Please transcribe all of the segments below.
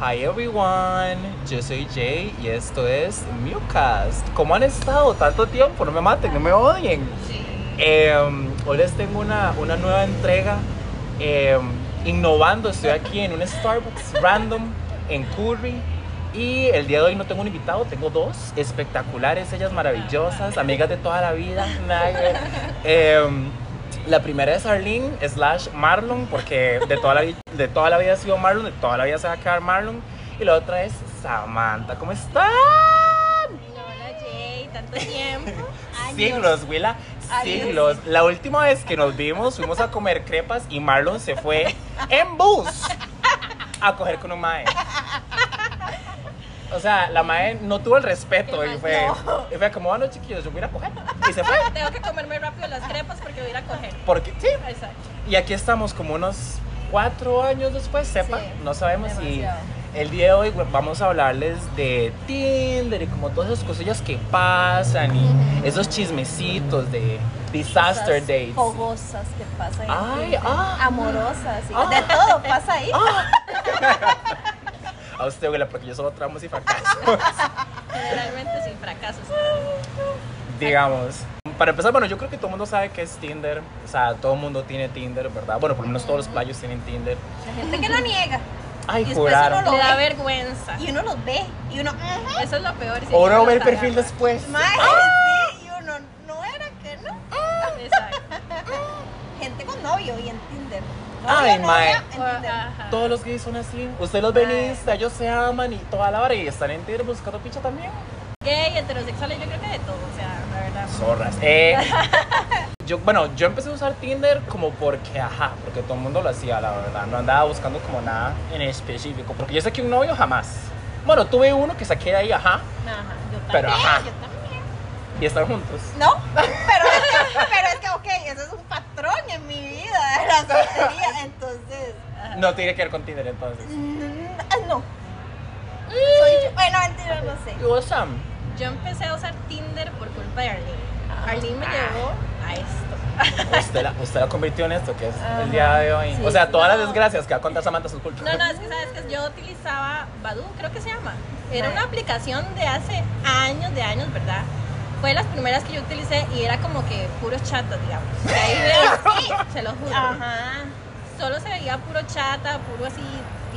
Hi everyone, yo soy Jay y esto es Mewcast. ¿Cómo han estado tanto tiempo? No me maten, no me odien. Em, hoy les tengo una, una nueva entrega. em, innovando, estoy aquí en un Starbucks random en Curry. Y el día de hoy no tengo un invitado, tengo dos espectaculares, ellas maravillosas, amigas de toda la vida. Em, la primera es Arlene slash Marlon, porque de toda, la, de toda la vida ha sido Marlon, de toda la vida se va a quedar Marlon. Y la otra es Samantha, ¿cómo están? Hola Jay, tanto tiempo. Años. Siglos, Willa, Años. siglos. La última vez que nos vimos fuimos a comer crepas y Marlon se fue en bus a coger con un mae. O sea, la mae no tuvo el respeto y fue, No. y fue como, bueno, chiquillos, yo voy a coger. Y se fue. Tengo que comerme rápido las crepas porque voy a ir a coger. Porque, sí. Exacto. Y aquí estamos como unos cuatro años después, sepa, Sí, no sabemos si el día de hoy vamos a hablarles de Tinder y como todas esas cosillas que pasan y esos chismecitos de disaster Cosas dates. Fogosas que pasan. Ay, ah. Amorosas. y- Ah. De todo pasa ahí. A usted, güey, porque yo solo tramos y fracasos. Generalmente sin fracasos. Digamos. Para empezar, bueno, yo creo que todo el mundo sabe que es Tinder. O sea, todo el mundo tiene Tinder, ¿verdad? Bueno, por lo menos todos los playos tienen Tinder. La gente que lo niega. Ay, Y juraron. uno Le da ve. vergüenza. Y uno los ve. Y uno. "Ujú". Eso es lo peor. si O uno ve el perfil agarra. después. Mae, sí. Y uno, no era que no. Exacto. Gente con novio y en Tinder. Ay, mae. Todos los gays son así. Usted los ve en Ay. Insta, ellos se aman y toda la hora y están en Tinder buscando picha también. Gay, heterosexuales, yo creo que de todo. O sea, la verdad. Zorras. Eh, yo, bueno, yo empecé a usar Tinder como porque, ajá, porque todo el mundo lo hacía, la verdad. No andaba buscando como nada en específico. Porque yo saqué un novio jamás. Bueno, tuve uno que saqué de ahí, ajá, Ajá, yo también. Pero, ajá. Yo también. y están juntos. No, pero es, que, pero es que, ok, eso es un patrón en mi vida, la soltería. Entonces, No tiene que ver con Tinder entonces. mm, ah, no. Soy yo. Bueno, mentira, no sé. ¿Y vos, Sam? Yo empecé a usar Tinder por culpa de Arlene. Ah. Arlene me llevó a esto. Usted la, usted la convirtió en esto, que es Ajá. el día de hoy. Sí, o sea, sí. todas las desgracias que va a contar Samantha sus culpas. No, no, es que sabes que yo utilizaba Badu, creo que se llama. Era una aplicación de hace años, de años, ¿verdad? Fue de las primeras que yo utilicé y era como que puros chatas, digamos. Y ahí veo, se lo juro. Ajá. Solo se veía puro chata, puro así.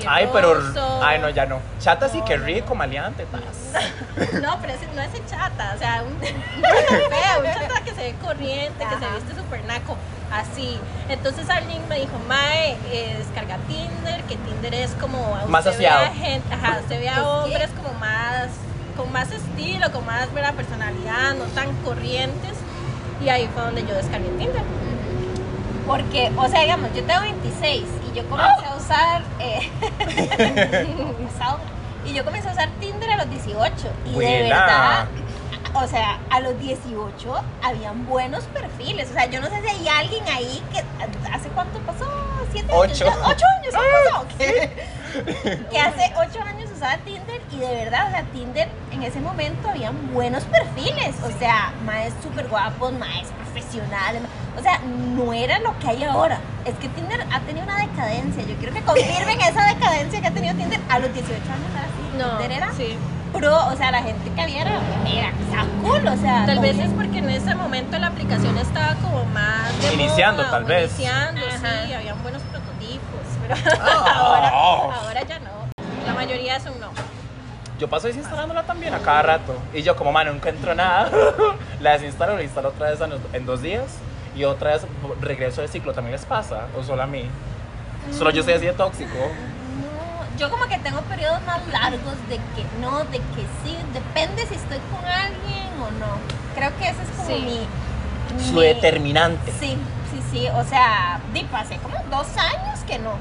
Ay, pero. Ay, no, ya no. Chata sí No, que no, rico, maleante, tas. No, pero ese, no ese chata, o sea, un, un feo, un chata que se ve corriente, que se viste súper naco, así. Entonces Arlene me dijo, Mae, eh, descarga Tinder, que Tinder es como. Más usted ve aseado. a gente, ajá, usted ve ¿Es a qué? hombres como más, con más estilo, con más ¿verdad? personalidad, no tan corrientes. Y ahí fue donde yo descargué Tinder. Porque, o sea, digamos, yo tengo 26 y yo comencé a usar. Eh, y yo comencé a usar Tinder a los 18. Y de verdad, o sea, a los 18 habían buenos perfiles. O sea, yo no sé si hay alguien ahí que. ¿Hace cuánto pasó? ¿Siete Ocho. años? ¿Ocho años ha pasado? Que, que hace 8 años usaba Tinder y de verdad, o sea, Tinder en ese momento habían buenos perfiles. O sea, más súper guapos, más profesionales. O sea, no era lo que hay ahora. Es que Tinder ha tenido una decadencia. Yo quiero que confirmen esa decadencia que ha tenido Tinder a los 18 años. Era así. No, Tinder era sí. pro, o sea, la gente que había era, era o sea, cool, o sea. Tal vez es porque en ese momento la aplicación estaba como más de Iniciando, moda, tal vez. Iniciando, Ajá. sí, habían buenos Ah. ahora, ahora ya no. La mayoría son no. Yo paso desinstalándola también a cada rato. Y yo, como, man, no encuentro nada, la desinstalo, la instalo otra vez en, dos días. Y otra vez regreso al ciclo. ¿También les pasa? ¿O solo a mí? Solo yo soy así de tóxico. No, yo como que tengo periodos más largos de que no, de que sí, depende si estoy con alguien o no. Creo que ese es como Sí. mi, Su mi- determinante. Sí, sí, sí, o sea, di, pasé como dos años que no.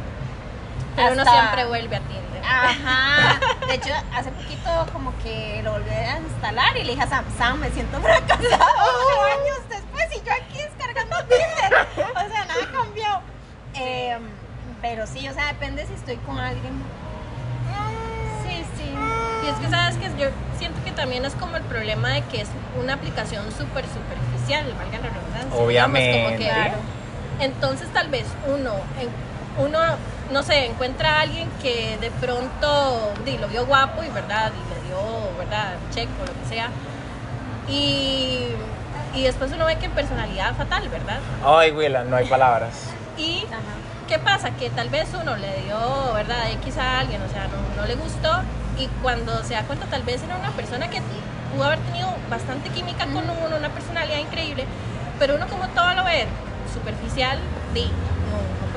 Pero uno siempre vuelve a Tinder. Ajá. De hecho, hace poquito como que lo volví a instalar y le dije a Sam, Sam, me siento fracasada ocho años después y yo aquí descargando Tinder. O sea, nada cambió. Em, pero sí, o sea, depende si estoy con alguien. Sí, sí. Y es que sabes que yo siento que también es como el problema de que es una aplicación súper superficial, valga la redundancia. Obviamente. Digamos, como que- entonces tal vez uno, en- uno no sé, encuentra a alguien que de pronto di, lo vio guapo y verdad, y le dio, verdad, check o lo que sea. Y, y después uno ve que personalidad fatal, ¿verdad? Ay, Willa, no hay palabras. Y ¿qué pasa? Que tal vez uno le dio, ¿verdad? X a alguien, o sea, no, no le gustó y cuando se da cuenta tal vez era una persona que pudo haber tenido bastante química con uno, una personalidad increíble, pero uno como todo lo ve superficial, di,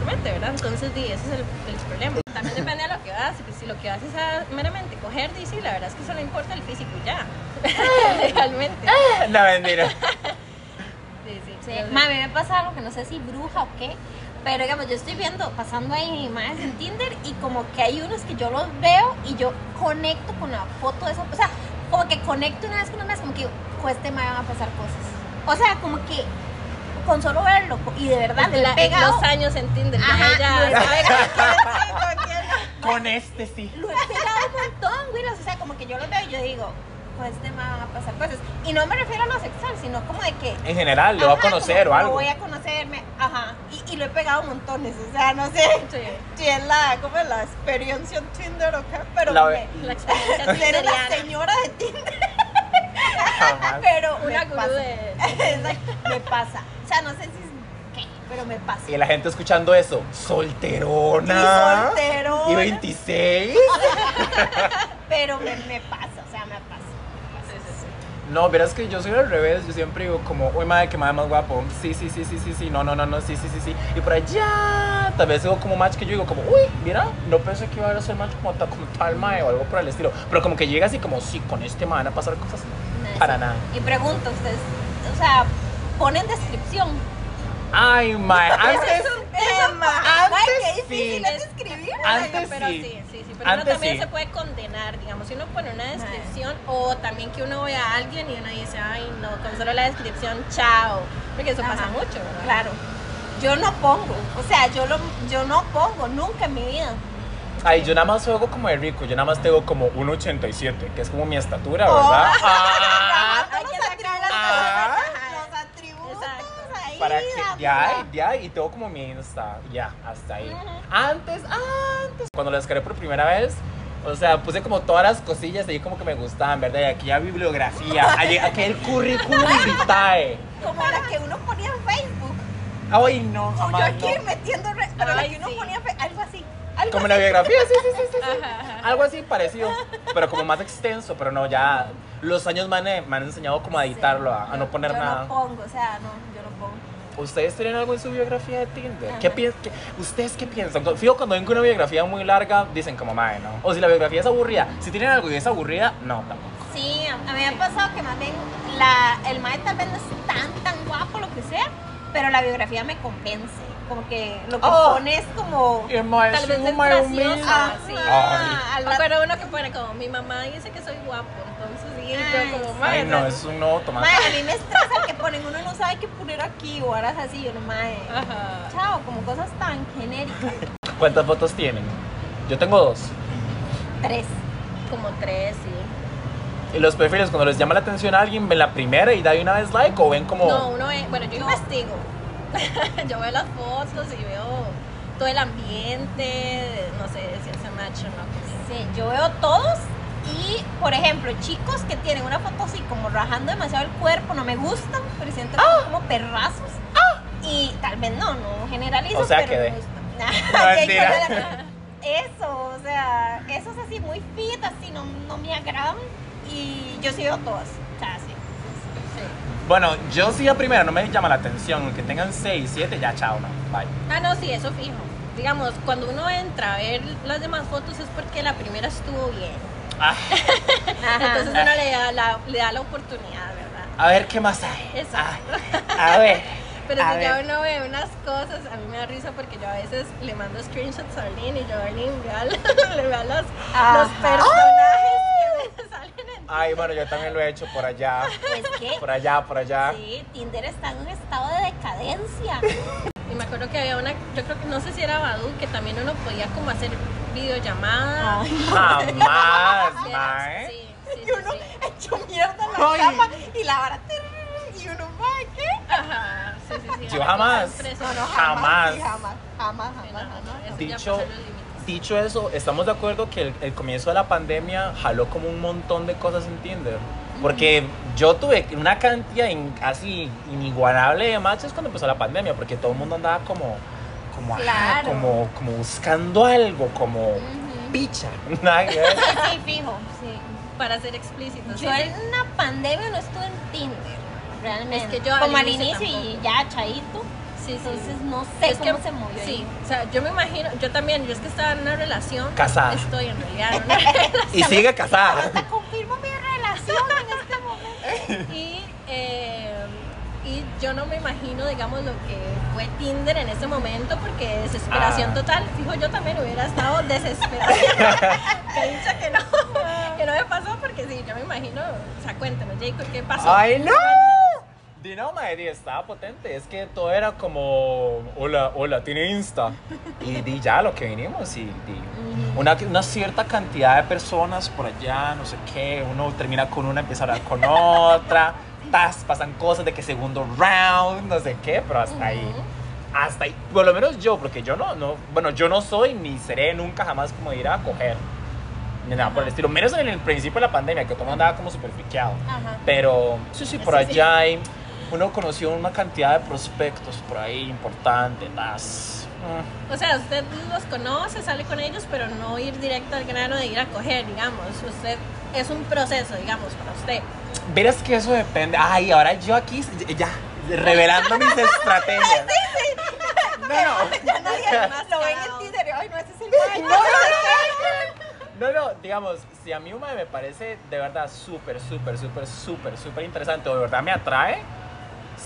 ¿verdad? Entonces, di, ese es el, el problema. También depende de lo que vas, si, si lo que haces es meramente coger, di, sí, la verdad es que solo importa el físico y ya, realmente. No, mentira. Sí, sí. Sí, Pero- ma, a mí me pasa algo que no sé si bruja o qué, pero digamos, yo estoy viendo, pasando ahí más en Tinder y como que hay unos que yo los veo y yo conecto con la foto de esa, o sea, como que conecto una vez con una vez, como que con este me van a pasar cosas. O sea, como que con solo verlo y de verdad le he pegado, los años en Tinder, ya Ajá, ella lo con este sí. lo he pegado un montón, güey, o sea, como que yo lo veo y yo digo, con este me van a pasar cosas. Y no me refiero a lo sexual, sino como de que En general, lo va a Ajá, conocer como o Lo algo. voy a conocerme, ajá. Y, y lo he pegado montones, o sea, no sé Sí. si es la, ¿cómo es la experiencia en Tinder o qué, pero La- me, La experiencia eres la señora de Tinder, Jamás. pero Una me pasa. de- me pasa. O sea, no sé si es qué, pero me pasa. Y la gente escuchando eso, solterona. Y solterona. Y 26. Pero me, me pasa, o sea, me pasa. Sí, sí, sí. No, verás que yo soy al revés. Yo siempre digo como, uy, madre, que madre más guapo. Sí, sí, sí, sí, sí, sí. No, no, no, no, sí, sí, sí, sí. Y por allá, tal vez digo como match que yo digo como, uy, mira, no pensé que iba a ser match como, como tal mae o algo por el estilo. Pero como que llega así como, sí, con este me van a pasar cosas. Para nada. Y pregunto, ustedes, o sea, ponen descripción. Ay, mae, antes. es un tema. antes Ay, qué difícil sí. es escribir. Antes pero sí. sí, sí, sí, pero Antes uno también sí. se puede condenar, digamos, si uno pone una descripción o también que uno ve a alguien y uno dice, ay, no, con solo la descripción, chao, porque eso pasa mucho, ¿verdad? Claro. Yo no pongo, o sea, yo, lo, yo no pongo nunca en mi vida. Ay, yo nada más juego como de rico. Yo nada más tengo como 1,87, que es como mi estatura, ¿verdad? Oh. Ah, Hay que sacar las Ah. cosas, los atributos Exacto. ahí. Para que la- ya, ya, y tengo como mi Insta, ya, hasta ahí. Antes, antes, cuando lo descargué por primera vez, o sea, puse como todas las cosillas ahí como que me gustaban, ¿verdad? Y aquí ya bibliografía, aquí el currículum vitae. Como la que uno ponía en Facebook. Ay, no, O yo jamás. aquí no. metiendo, re- pero la Ay, que uno sí. ponía en Fe- algo así. Algo Como así. la biografía, sí, sí, sí, sí. sí. Ajá, ajá. Algo así parecido, pero como más extenso, pero no, ya los años me han, me han enseñado como a editarlo, a, a no poner yo nada. no pongo, o sea, no, yo no pongo. ¿Ustedes tienen algo en su biografía de Tinder? ¿Qué piensan? ¿Ustedes qué piensan? Fijo, cuando ven que una biografía muy larga, dicen como, madre, ¿no? O si la biografía es aburrida. Si tienen algo y es aburrida, no, tampoco. Sí, a mí me ha pasado que más bien la, el mae tal vez no es tan, tan guapo, lo que sea, pero la biografía me convence. Como que lo que Oh. pone es como... Y el mae Tal es vez un es mae graciosa, humilde. Ah, sí. ah, al rato- uno que pone como, mi mamá dice que soy guapo, entonces yo como, Ay, "Mae, no, es un nuevo tomate. Mae, a mí me estresa el que ponen, uno no sabe qué poner aquí o horas así, yo no. Ajá. Chao, como cosas tan genéricas. ¿Cuántas fotos tienen? Yo tengo dos. Tres. Como tres, sí. Y los perfiles, cuando les llama la atención a alguien, ven la primera y da de una vez like o ven como. No, uno ve, bueno, yo investigo. yo veo las fotos y veo todo el ambiente, no sé si hace match o no. conmigo. Sí, yo veo todos y, por ejemplo, chicos que tienen una foto así como rajando demasiado el cuerpo, no me gustan, pero siento que son como perrazos. Y tal vez no, no generalizo, O sea, pero quedé. me gusta. No, Eso, o sea, esos así muy fit, así no, no me agradan. Y yo sí veo todas. O sea, sí. Sí. Bueno, yo sí a primera no me llama la atención. Que tengan 6, 7, ya chao, no. Bye. Ah, no, sí, eso fijo. Digamos, cuando uno entra a ver las demás fotos es porque la primera estuvo bien. Ah, Entonces uno le da la, le da la oportunidad, ¿verdad? a ver qué más hay. Exacto. Ah, a ver. Pero a si ya uno ve unas cosas, a mí me da risa porque yo a veces le mando screenshots a Arlene y yo, Arlene, vea, le vea los, los personajes que me salen en Ay, bueno, yo también lo he hecho por allá. Es que, Por allá, por allá. sí, Tinder está en un estado de decadencia. Y me acuerdo que había una, yo creo que no sé si era Badu, que también uno podía como hacer videollamada. Ay. Jamás, Sí, mae. Sí, sí, Y uno sí. hecho mierda en la Ay. cama y la vara. Y uno, mae, ¿qué? Ajá, Sí, sí, sí. Yo jamás. Preso. No, no, Jamás. sí, jamás, jamás, jamás, no, jamás. eso Dicho- pasó los límites. Dicho eso, estamos de acuerdo que el, el comienzo de la pandemia jaló como un montón de cosas en Tinder. Porque yo tuve una cantidad in- así inigualable de matches cuando empezó la pandemia, porque todo el mundo andaba como, como, ajá, como, como buscando algo, como picha. Nada que ver. Sí, fijo, sí. Para ser explícitos. Yo sí, en una pandemia no estuve en Tinder, realmente. Es que yo Como al inicio y ya, chaito. sí, sí. Entonces no sé Es cómo que- se movió Sí, ahí. o sea, yo me imagino, yo también, yo es que estaba en una relación. Casada. Estoy en realidad en una relación. Y sigue casada. Hasta confirmo mi relación en este. Y, eh, y yo no me imagino, digamos, lo que fue Tinder en ese momento, porque desesperación Ah. total. Fijo, yo también hubiera estado desesperada. que dicha que no, que no me pasó, porque sí, yo me imagino. O sea, cuéntanos, Jacob, ¿qué pasó? ¡Ay, no! Di no, madre, estaba potente. Es que todo era como, hola, hola, tiene Insta. Y di ya lo que vinimos y di una, una cierta cantidad de personas por allá, no sé qué. Uno termina con una, empieza a hablar con otra. Tas, pasan cosas de que segundo round, no sé qué, pero hasta ahí. Hasta ahí. Por lo menos yo, porque yo no, no, bueno, yo no soy ni seré nunca jamás como ir a coger. Ni nada por el estilo. Menos en el principio de la pandemia, que todo andaba como súper friqueado. Pero sí, sí, por sí. allá hay, uno conoció una cantidad de prospectos por ahí importante. tas. Mm. O sea, usted los conoce, sale con ellos, pero no ir directo al grano de ir a coger, digamos. Usted es un proceso, digamos, para usted. Verás que eso depende. Ay, ahora yo aquí ya revelando mis estrategias. No, no. Ya nadie Más lo ven en. Tinder ay, no, ese es el baño. No, no, digamos, si a mí un mae me parece de verdad súper, súper, súper, súper, súper interesante o de verdad me atrae,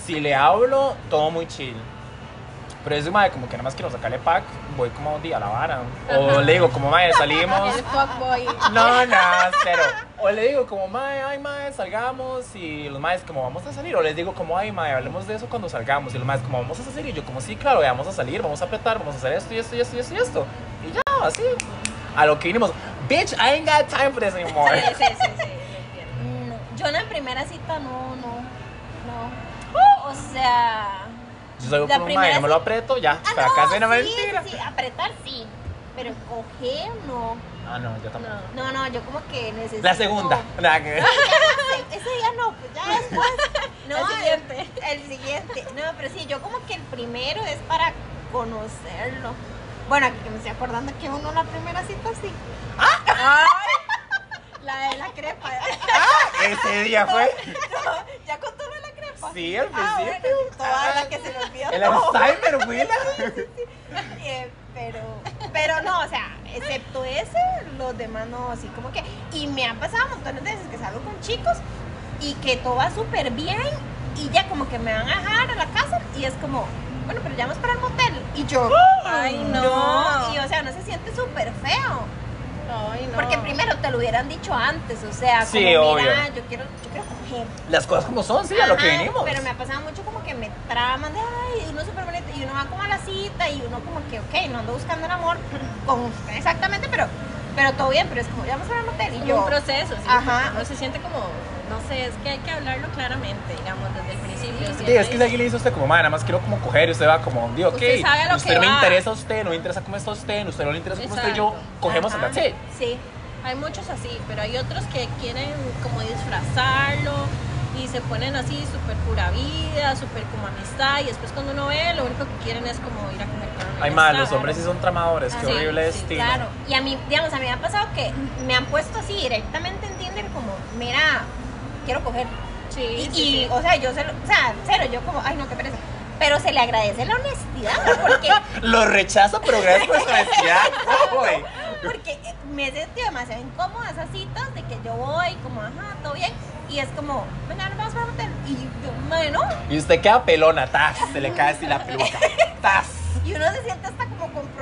si le hablo, todo muy chill. Pero es mae como que nada más quiero sacarle pack, voy como un día a la vara. O le digo, como mae, salimos. El fuckboy. No, no, cero. O le digo como, mae, ay, mae, salgamos y los maes como, vamos a salir. O les digo como, ay, mae, hablemos de eso cuando salgamos. Y los maes como, vamos a salir. Y yo como, sí, claro, ya vamos a salir, vamos a apretar, vamos a hacer esto y esto y esto y esto y esto. Y ya, así. A lo que vinimos. Bitch, I ain't got time for this anymore. Sí, sí, sí, sí, yo en la primera cita no, no, no. O sea. Yo salgo La con un mae, primera no me lo sí- aprieto, ya. Ah, Para casi no sí, mentira. sí, sí, apretar sí. Pero coger no. Ah, no, yo tampoco. No. No, no, yo como que necesito. La segunda. Nada que ver. Ese ese día no, pues ya después. No, El siguiente. El, siguiente. No, pero sí, yo como que el primero es para conocerlo. Bueno, aquí que me estoy acordando que uno la primera cita sí. La de la crepa. Ese día fue. ¿Ya crepa? Sí, al Ah, bueno, principio. toda la que se le olvidó. El. Alzheimer, Willa. Eh, pero, pero no, o sea, excepto ese, los demás no, así como que. Y me han pasado montones de veces que salgo con chicos y que todo va súper bien y ya como que me van a dejar a la casa y es como, bueno, pero ya vamos para el motel. Y yo, Ay, no. Y o sea, no se siente súper feo. Ay, no. Porque primero te lo hubieran dicho antes, o sea, Sí, como, mira, obvio. yo quiero, yo quiero coger. Las cosas como son, sí, a lo que Ajá, vinimos. Pero me ha pasado mucho como que me traman de, ay, uno súper bonito, y uno va como a la cita, y uno como que, ok, no ando buscando el amor con usted exactamente, pero, pero todo bien, pero es como, ya vamos a ver motel, y como yo, un proceso, sí. Ajá. Uno se siente como, no sé, es que hay que hablarlo claramente, digamos, desde el principio. Sí, siempre. es que si alguien le dice a usted como, madre, nada más quiero como coger y usted va como, digo, ok, Usted sabe lo usted que me va. interesa a usted, no me interesa cómo está usted, usted no le interesa cómo estoy yo, cogemos Ajá. it. sí, Hay muchos así, pero hay otros que quieren como disfrazarlo y se ponen así súper pura vida, súper como amistad y después cuando uno ve lo único que quieren es como ir a comer con Ay, mal, los hombres sí son tramadores, qué Ah, sí, horrible sí, destino. claro, y a mí, digamos, a mí me ha pasado que me han puesto así directamente en Tinder como, mira, quiero coger, Sí, y, sí, y, sí. o sea, yo se lo, o sea, cero, yo como, ay, no, qué pereza, pero se le agradece la honestidad, porque... Lo rechazo, pero gracias por su honestidad. Porque me he sentido demasiado incómoda esas citas de que yo voy como, ajá, todo bien. Y es como, venga, vamos para el motel. Y yo, bueno, Y usted queda pelona, tas, se le cae así la peluca. Tas. y uno se siente hasta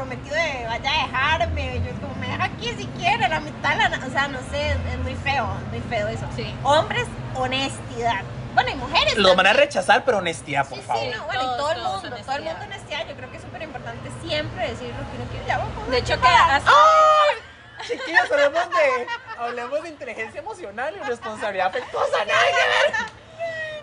como comprometido de vaya a dejarme. Y yo como, me deja aquí si quiere, la mitad, la, na-". o sea, no sé, es, muy feo, muy feo eso. Sí. Hombres, honestidad. Bueno, y mujeres. Lo van a rechazar, pero honestidad, por Sí, favor. sí, no, bueno, y todo el mundo, todo el mundo honestidad. honestidad. Yo creo que es súper importante siempre decir lo que uno quiere. Ya vamos. De hecho que hasta, ¡Ay! Chiquillos, hablemos de, hablemos de inteligencia emocional y responsabilidad afectuosa. Nada que ver.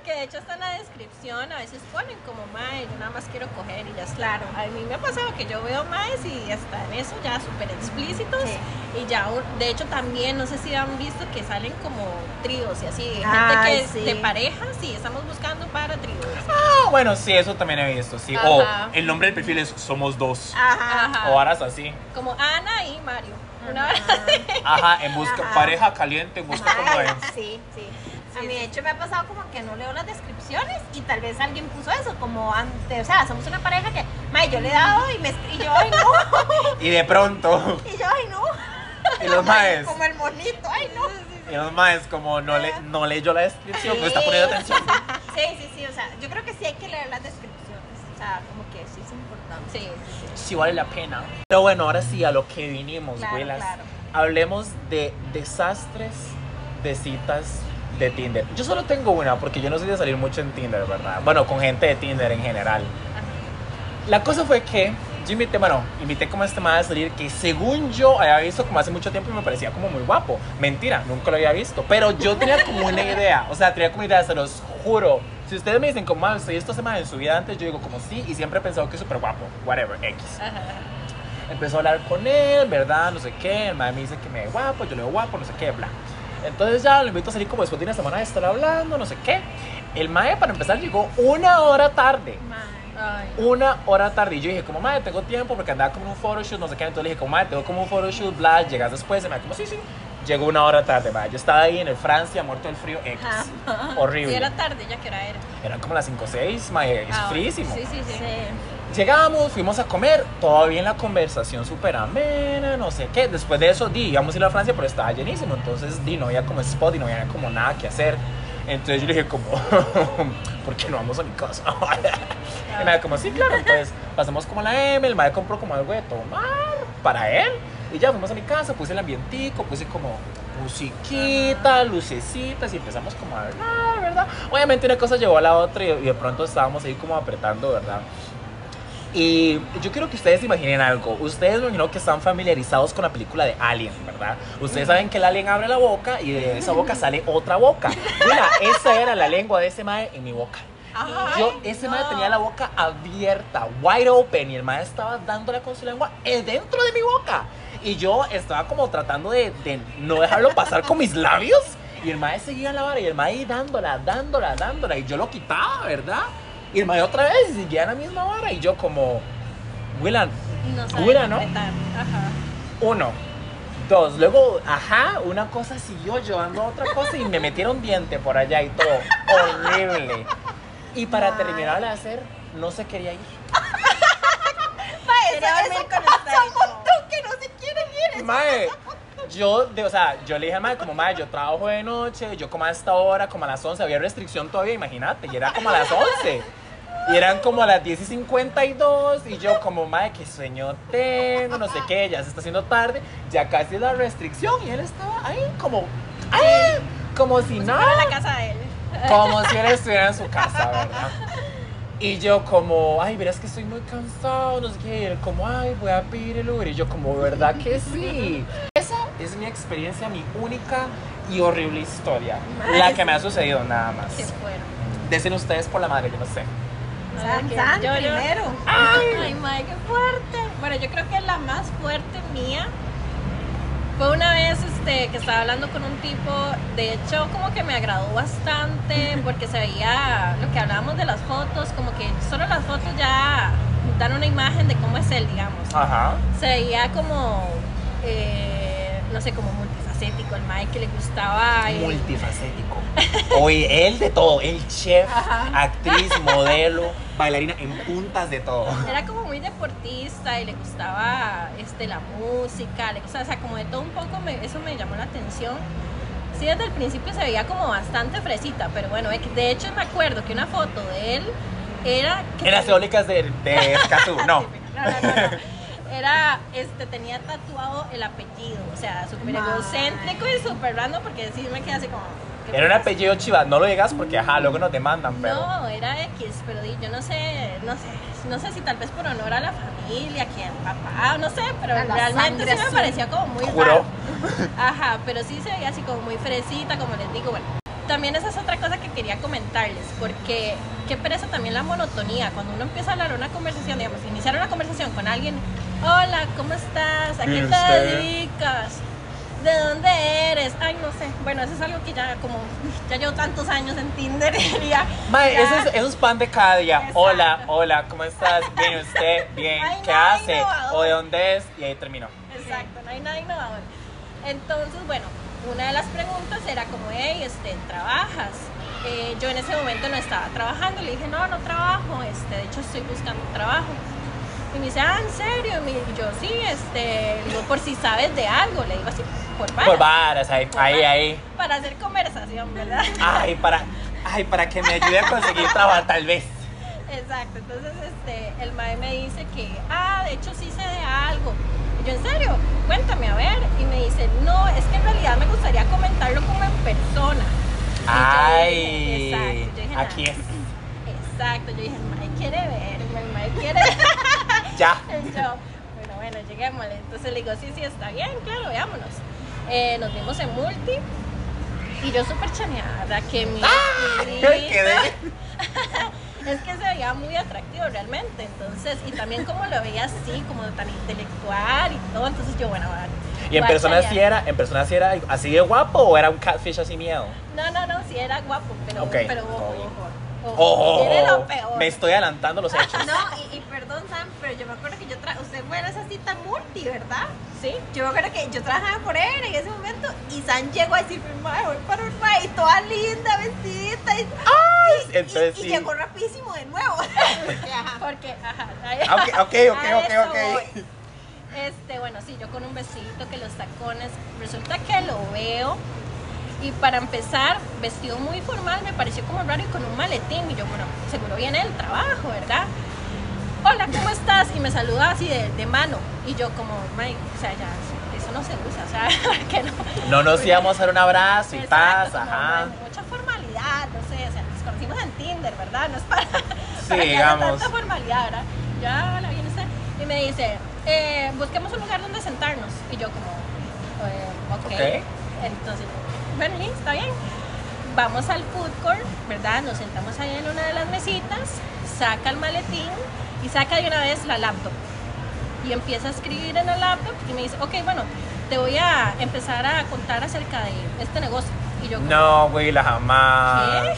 Que de hecho está en la descripción, a veces ponen como mae, yo nada más quiero coger y ya es claro. A mí me ha pasado que yo veo maes y hasta en eso ya súper explícitos. Sí. Y ya, de hecho también, no sé si han visto que salen como tríos y así, gente Ay, que sí. de pareja, sí, estamos buscando para tríos. Ah, bueno, sí, eso también he visto, sí. Ajá. O el nombre del perfil es Somos Dos. Ajá. Ajá. O varas así. Como Ana y Mario. Una Ajá. hora así. Ajá, en busca, Ajá. pareja caliente, en busca como de... sí, sí. A Sí, mí, de sí. hecho, me ha pasado como que no leo las descripciones y tal vez alguien puso eso, como antes, o sea, somos una pareja que, may, yo le he dado y me y yo, ay, no, Y de pronto, y yo, ay, no. y los maes, Como el monito, ay, no. y los maes como no, le, no leyó la descripción, no está poniendo atención. Sí, sí, sí, o sea, yo creo que sí hay que leer las descripciones, o sea, como que sí es importante. Sí, sí, sí. Sí vale la pena. Pero bueno, ahora sí, a lo que vinimos, Claro, güelas. claro. Hablemos de desastres de citas de Tinder. Yo solo tengo una, porque yo no soy de salir mucho en Tinder, ¿verdad? Bueno, con gente de Tinder en general. La cosa fue que yo invité, bueno, invité como a este man a salir que según yo había visto como hace mucho tiempo y me parecía como muy guapo. Mentira, nunca lo había visto. Pero yo tenía como una idea, o sea, tenía como una idea, se los juro. Si ustedes me dicen como, "Ah, ¿usted esto se en su vida antes? Yo digo como sí y siempre he pensado que es súper guapo, whatever, X. Ajá. Empezó a hablar con él, ¿verdad? No sé qué. El mae me dice que me ve guapo, yo le veo guapo, no sé qué, bla. Entonces ya lo invito a salir como después de una semana de estar hablando, no sé qué. El mae, para empezar, llegó una hora tarde. Ay. Una hora tarde. Y yo dije, como mae, tengo tiempo porque andaba como en un photoshoot, no sé qué. Entonces le dije, como mae, tengo como un photoshoot, bla. Llegas después. Y me como, sí, sí. Llegó una hora tarde, mae. Yo estaba ahí en el Francia, muerto del frío, X. Horrible. Sí, era tarde, ya que hora era. Eran como las 5 o 6, mae. Es Ah, fríísimo. Sí, sí, sí. Llegamos, fuimos a comer, todavía en la conversación súper amena, no sé qué. Después de eso, di, íbamos a ir a Francia, pero estaba llenísimo. Entonces, di, no había como spot y no había como nada que hacer. Entonces yo le dije como, ¿por qué no vamos a mi casa? y me como, sí, claro. Entonces pasamos como la M, el madre compró como algo de tomar para él. Y ya fuimos a mi casa, puse el ambientico, puse como musiquita, lucecitas y empezamos como a hablar, ¿verdad? Obviamente una cosa llevó a la otra y de pronto estábamos ahí como apretando, ¿verdad? Y yo quiero que ustedes imaginen algo. Ustedes me imagino que están familiarizados con la película de Alien, ¿verdad? Ustedes saben que el alien abre la boca y de esa boca sale otra boca. Mira, esa era la lengua de ese mae en mi boca. Ay, Yo, ese mae no. tenía la boca abierta, wide open, y el mae estaba dándole con su lengua dentro de mi boca. Y yo estaba como tratando de, de no dejarlo pasar con mis labios. Y el mae seguía la vara y el mae dándola, dándola, dándola. Y yo lo quitaba, ¿verdad? Y el mae otra vez y seguía en la misma vara. Y yo como, Willan, No ¿no? Ajá. uno, dos. Luego, ajá, una cosa siguió llevando a otra cosa y me metieron diente por allá y todo. Horrible. Y para Ay. terminar de hacer, no se quería ir. Ma, Quería eso, dormir eso con pasa usted y un todo. montón que no se quieren ir. Mae, yo, de, o sea, yo le dije al mae, como, mae, yo trabajo de noche, yo como a esta hora, como a las 11, había restricción todavía, imagínate, y era como a las 11. Y eran como a las 10 y 52, y yo como, mae, qué sueño tengo, no sé qué, ya se está haciendo tarde, ya casi la restricción, y él estaba ahí como, ¡ay! Como si nada, la casa de él. como si él estuviera en su casa, ¿verdad? Y yo como, ay, verás que estoy muy cansado, no sé qué, y él como, ay, voy a pedir el Uber, y yo como, ¿verdad que sí? Esa es mi experiencia, mi única y horrible historia, la que me ha sucedido nada más. Fueron. Desen ustedes por la madre, yo no sé. San, que San, yo- yo- primero. Ay, madre, qué fuerte. Bueno, yo creo que la más fuerte mía fue una vez este, que estaba hablando con un tipo, de hecho como que me agradó bastante porque se veía lo que hablábamos de las fotos, como que solo las fotos ya dan una imagen de cómo es él, digamos. Ajá. Se veía como, eh, no sé, como multifacético, el Mike que le gustaba. el- Multifacético. Oye, él de todo, el chef, Ajá. actriz, modelo, bailarina, en puntas de todo. Era como muy deportista y le gustaba este, la música, le gustaba, o sea, como de todo un poco, me- eso me llamó la atención. Sí, desde el principio se veía como bastante fresita, pero bueno, de de hecho me acuerdo que una foto de él era... que En las eólicas de, de Escazú, no. No, no, no, no. Era, este, tenía tatuado el apellido, o sea, súper egocéntrico y súper random, porque sí me quedé así como... ¿qué Era un apellido chivas, no lo digas porque ajá, luego nos demandan, pero. No, era X, pero yo no sé, no sé, no sé si tal vez por honor a la familia, que al papá, no sé, pero A realmente sí me azul. parecía como muy Juró. raro. Ajá, pero sí se veía así como muy fresita, como les digo, bueno. también esa es otra cosa que quería comentarles, porque qué pereza también la monotonía. Cuando uno empieza a hablar una conversación, digamos, iniciar una conversación con alguien, hola, ¿cómo estás? ¿A qué te dedicas? ¿De dónde eres? Ay, no sé. Bueno, eso es algo que ya como, ya llevo tantos años en Tinder y ya. Mae, ya- eso es, eso es pan de cada día. Exacto. Hola, hola, ¿cómo estás? Bien, usted, bien, Ay, ¿qué hace? innovador. ¿O de dónde es? Y ahí terminó. Exacto, no hay nada innovador. Entonces, bueno, una de las preguntas era como, hey, este, ¿trabajas? Eh, yo en ese momento no estaba trabajando, le dije, no, no trabajo, este, de hecho estoy buscando trabajo. Y me dice, ah, ¿en serio? Y me- yo, sí, este, le digo, por si sabes de algo, le digo así, por varas, Por varas, ahí, por ahí, varas, ahí. Para hacer conversación, ¿verdad? Ay, para, ay, para que me ayude a conseguir trabajo, tal vez. Exacto, entonces este, el mae me dice que, ah, de hecho sí sé de algo. Y yo, ¿en serio? Cuéntame, a ver. Y me dice, no, es que en realidad me gustaría comentarlo como en persona. Y yo Ay, dije, exacto, yo dije, aquí "Nah". es. Exacto, yo dije, el mae quiere verme, el mae quiere Ya. Yo, bueno, bueno, lleguémosle. Entonces le digo, sí, sí, está bien, claro, veámonos. Eh, nos vimos en multi. Y yo súper chaneada. Que mi Ay, quedé. es que se veía muy atractivo realmente, entonces, y también como lo veía así, como tan intelectual y todo, entonces yo, bueno, bueno, ¿Y en persona sí chanear. era, en persona sí era así de guapo o era un catfish así miedo? No, no, no, sí era guapo, pero, pero ojo, Oh. ojo, ojo, Oh, lo peor. me estoy adelantando los hechos. No, y, y perdón, Sam, pero yo me acuerdo que yo tra usted fue a esa cita multi, ¿verdad? Sí, Yo me acuerdo que yo trabajaba por él en ese momento y Sam llegó a decirme, "Mae, voy para un mae", y toda linda, vestidita. Y, y- entonces y- llegó rapidísimo de nuevo. Porque, ajá. porque, ajá, Ok, ok, ok, ok, eso ok. voy. Este, bueno, sí, yo con un vestidito que los tacones, resulta que lo veo y para empezar, vestido muy formal, me pareció como raro y con un maletín y yo, bueno, seguro viene del trabajo, ¿verdad? Hola, ¿cómo estás? Y me saluda así de, de mano y yo como, "May, o sea, ya, eso no se usa, o sea, que no. No nos íbamos a dar un abrazo y Exacto, paz, como, ajá. bueno, mucha formalidad, no sé, o sea, nos conocimos en Tinder, ¿verdad? No es para, Sí, para que haya digamos. tanta formalidad, ¿verdad? Ya, la viene usted. Y me dice, eh, busquemos un lugar donde sentarnos. Y yo como, eh, ok. Ok. Entonces, bueno, sí, está bien. Vamos al food court, ¿verdad? Nos sentamos ahí en una de las mesitas, saca el maletín y saca de una vez la laptop. Y empieza a escribir en el laptop y me dice, ok, bueno, te voy a empezar a contar acerca de este negocio. Y yo No, Willa, jamás. ¿Qué?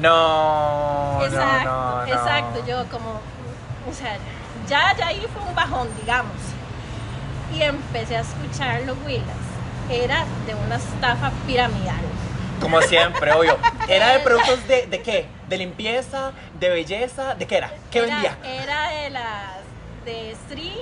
No, exacto, no, no, no. exacto, yo como, o sea, ya, ya ahí fue un bajón, digamos. Y empecé a escuchar los Willas. Era de una estafa piramidal. Como siempre, obvio. ¿Era de productos de, de qué? ¿De limpieza? ¿De belleza? ¿De qué era? ¿Qué era, vendía? Era de las, de Sri,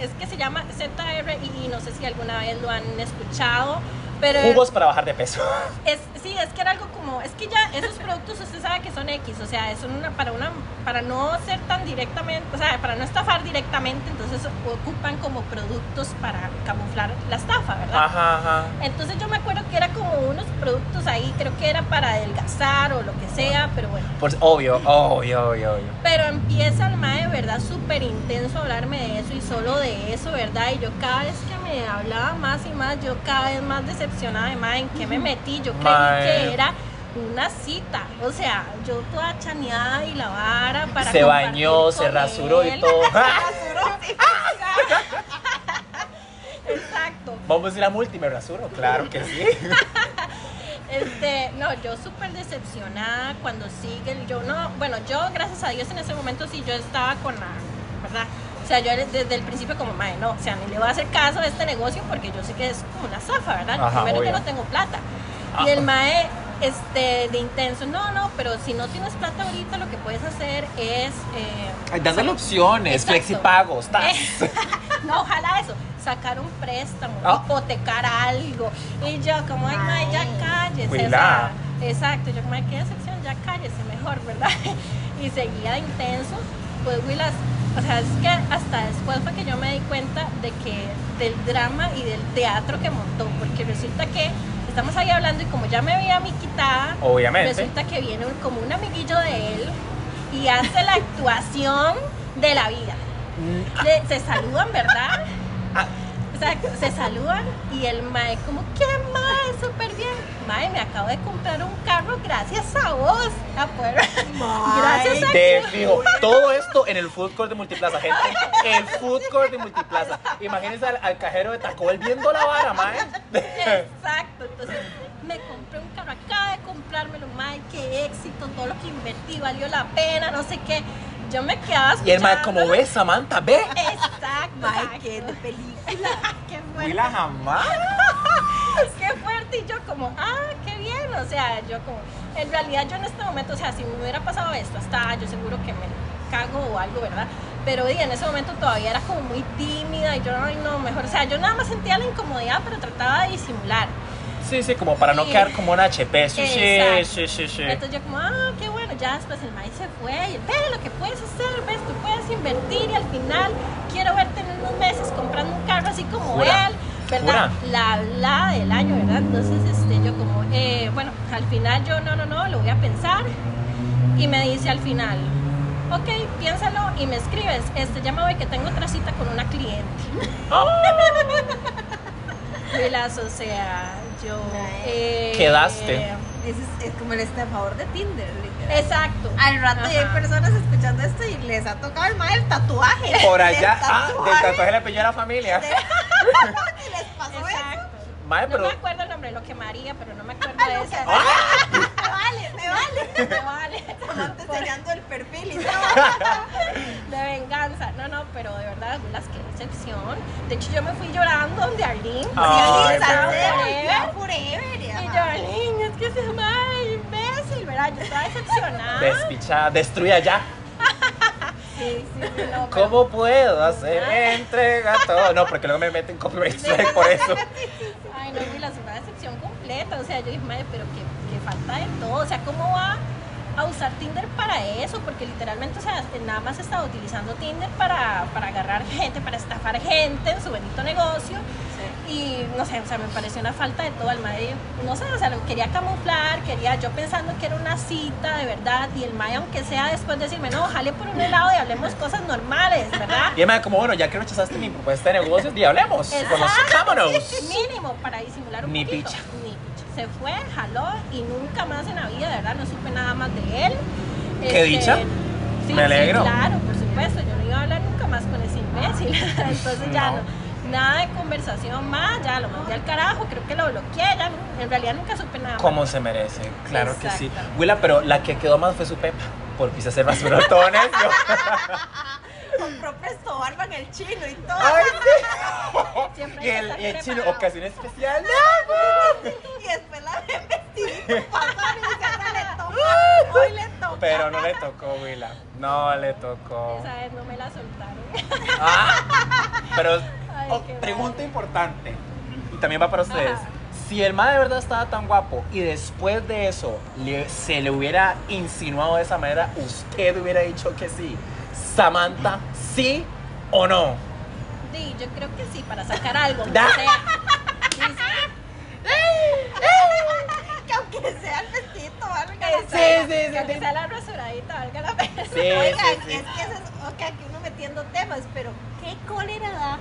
es que se llama ZRI, no sé si alguna vez lo han escuchado, pero... Jugos para bajar de peso. Es, sí, es que era algo como, es que ya esos productos usted sabe que son X, o sea, son una, para una, para no ser tan directamente, o sea, para no estafar directamente, entonces ocupan como productos para camuflar la estafa, ¿verdad? Ajá, ajá. Entonces yo me acuerdo que era como unos productos ahí, creo que era para adelgazar o lo que sea, pero bueno. Obvio, obvio, obvio, obvio. Pero empieza el mae de verdad súper intenso hablarme de eso y solo de eso, ¿verdad? Y yo cada vez que me hablaba más y más, yo cada vez más decepcionada de mae, ¿en qué me metí? Yo creí Mae. que era una cita, o sea, yo toda chaneada y la vara para Se compartir bañó, se con rasuró y todo. Rasuró, sí. Exacto. Vamos a ir a multi, me rasuro. Claro que sí. Este, no, yo súper decepcionada cuando sigue el yo no, bueno, yo gracias a Dios en ese momento sí yo estaba con la, ¿verdad? O sea, yo desde el principio como, madre, no, o sea, ni le voy a hacer caso a este negocio porque yo sé que es como una zafa, ¿verdad? Ajá, Primero obvio. yo no tengo plata. Ah. Y el mae, este, de intenso, no, no, pero si no tienes plata ahorita lo que puedes hacer es... Eh, dándole opciones, Exacto. flexipagos, eh, no, ojalá eso, sacar un préstamo, Ah. hipotecar algo. Y yo como, ay, mae, ya cállese. exacto, yo como, ay, qué decepción, ya cállese mejor, ¿verdad? Y seguía de intenso. Pues, Willas, o sea, es que hasta después fue que yo me di cuenta de que del drama y del teatro que montó, porque resulta que estamos ahí hablando y como ya me veía a mí quitada, Obviamente. resulta que viene un- como un amiguillo de él y hace la actuación de la vida. Mm, Le- se saludan, ¿verdad? Ah, Exacto, se saludan y el mae como, ¿qué mae? Súper bien. Mae, me acabo de comprar un carro gracias a vos. A poder- Gracias a De fijo, todo esto en el food court de Multiplaza, gente. El food court de Multiplaza. Imagínense al, al cajero de Taco Bell viendo la vara, mae. Exacto, entonces me compré un carro, acabo de comprármelo, mae, qué éxito, todo lo que invertí valió la pena, no sé qué. Yo me quedaba Y el mae, escuchando. como ves, Samantha, ve. Exacto, Mae, qué de película. qué fuerte. Willa jamás. qué fuerte y yo como, ah, qué bien, o sea, yo como, en realidad yo en este momento, o sea, si me hubiera pasado esto, hasta yo seguro que me cago o algo, ¿verdad? Pero di, en ese momento todavía era como muy tímida y yo, ay, no, mejor, o sea, yo nada más sentía la incomodidad, pero trataba de disimular. Sí, sí, como para no quedar como una HP. Sí, sí, sí, sí. Entonces yo como, ah, qué bueno, ya después el maíz se fue y ve lo que puedes hacer, ves, tú puedes invertir y al final quiero verte en unos meses comprando un carro así como Jura, él, ¿verdad? La la del año, ¿verdad? Entonces este, yo como, eh, bueno, al final yo no, no, no, lo voy a pensar y me dice al final, ok, piénsalo y me escribes, este, ya me voy que tengo otra cita con una cliente. Velas, o sea, yo... Eh, Quedaste. Es, es como el estafador de Tinder, literal. Exacto. Al rato ya hay Ajá. personas escuchando esto y les ha tocado el mal el tatuaje. Por El allá, ah, del tatuaje. le pilló a la familia. ¿Y les pasó eso? Exacto. Mae, No pero. me acuerdo el nombre, lo que María, pero no me acuerdo de esa. Me vale, me vale. Me vale. Samantha enseñando el perfil y todo. De venganza. No, no, pero de verdad, las que decepción. De hecho, yo me fui llorando donde Arlene. Estaba bebé. forever. Forever. y yo, Arlene, es que se me imbécil, ¿verdad? Yo estaba decepcionada. Despichada, destruida ya. Sí, sí, sí, no, pero- ¿Cómo puedo hacer entrega todo? No, porque luego me meten copyright strike por eso. Ay, no, y la una decepción completa. O sea, yo dije, madre, pero qué falta de todo. O sea, ¿cómo va a usar Tinder para eso? Porque literalmente, o sea, nada más estaba utilizando Tinder para, para agarrar gente, para estafar gente en su bendito negocio. Y no sé, o sea, me pareció una falta de todo el madre. No sé, o sea, lo quería camuflar, quería yo pensando que era una cita de verdad. Y el mae, aunque sea después decirme, no, jale por un helado y hablemos cosas normales, ¿verdad? Y además, como bueno, ya que rechazaste mi propuesta de negocios, di hablemos. Exacto. Mínimo para disimular un Ni poquito. picha. Se fue, jaló y nunca más en la vida, de verdad, no supe nada más de él. Este, ¿Qué dicha? Sí, Me alegro. Sí, claro, por supuesto. Yo no iba a hablar nunca más con ese imbécil. Entonces ya No. no. Nada de conversación más, ya lo mandé al carajo, creo que lo bloqueé, ya no- en realidad nunca supe nada. más. Como se merece, claro que sí. Willa, pero la que quedó más fue su Pepa, porque quise hacer más brotones. Compró presto barba en el chino y todo. Ay, Siempre y el, y el chino, ocasión especial. Y después la ven vestidito pasar y dice, le toca. Hoy le toca. Pero no le tocó, Willa. No le tocó. Esa vez no me la soltaron. Ah, pero Ay, oh, pregunta importante. Y también va para ustedes. Ajá. Si el ma de verdad estaba tan guapo y después de eso le- se le hubiera insinuado de esa manera, usted hubiera dicho que sí. Samantha, ¿sí o no? Sí, yo creo que sí, para sacar algo. Da. Sea, sí, sí. Que aunque sea el vestidito, valga la pena. sí, sí, Que aunque sí. sea la rasuradita, valga la pena. Sí, Oigan, sí, sí. es que eso es, ok, aquí uno metiendo temas, pero qué cólera da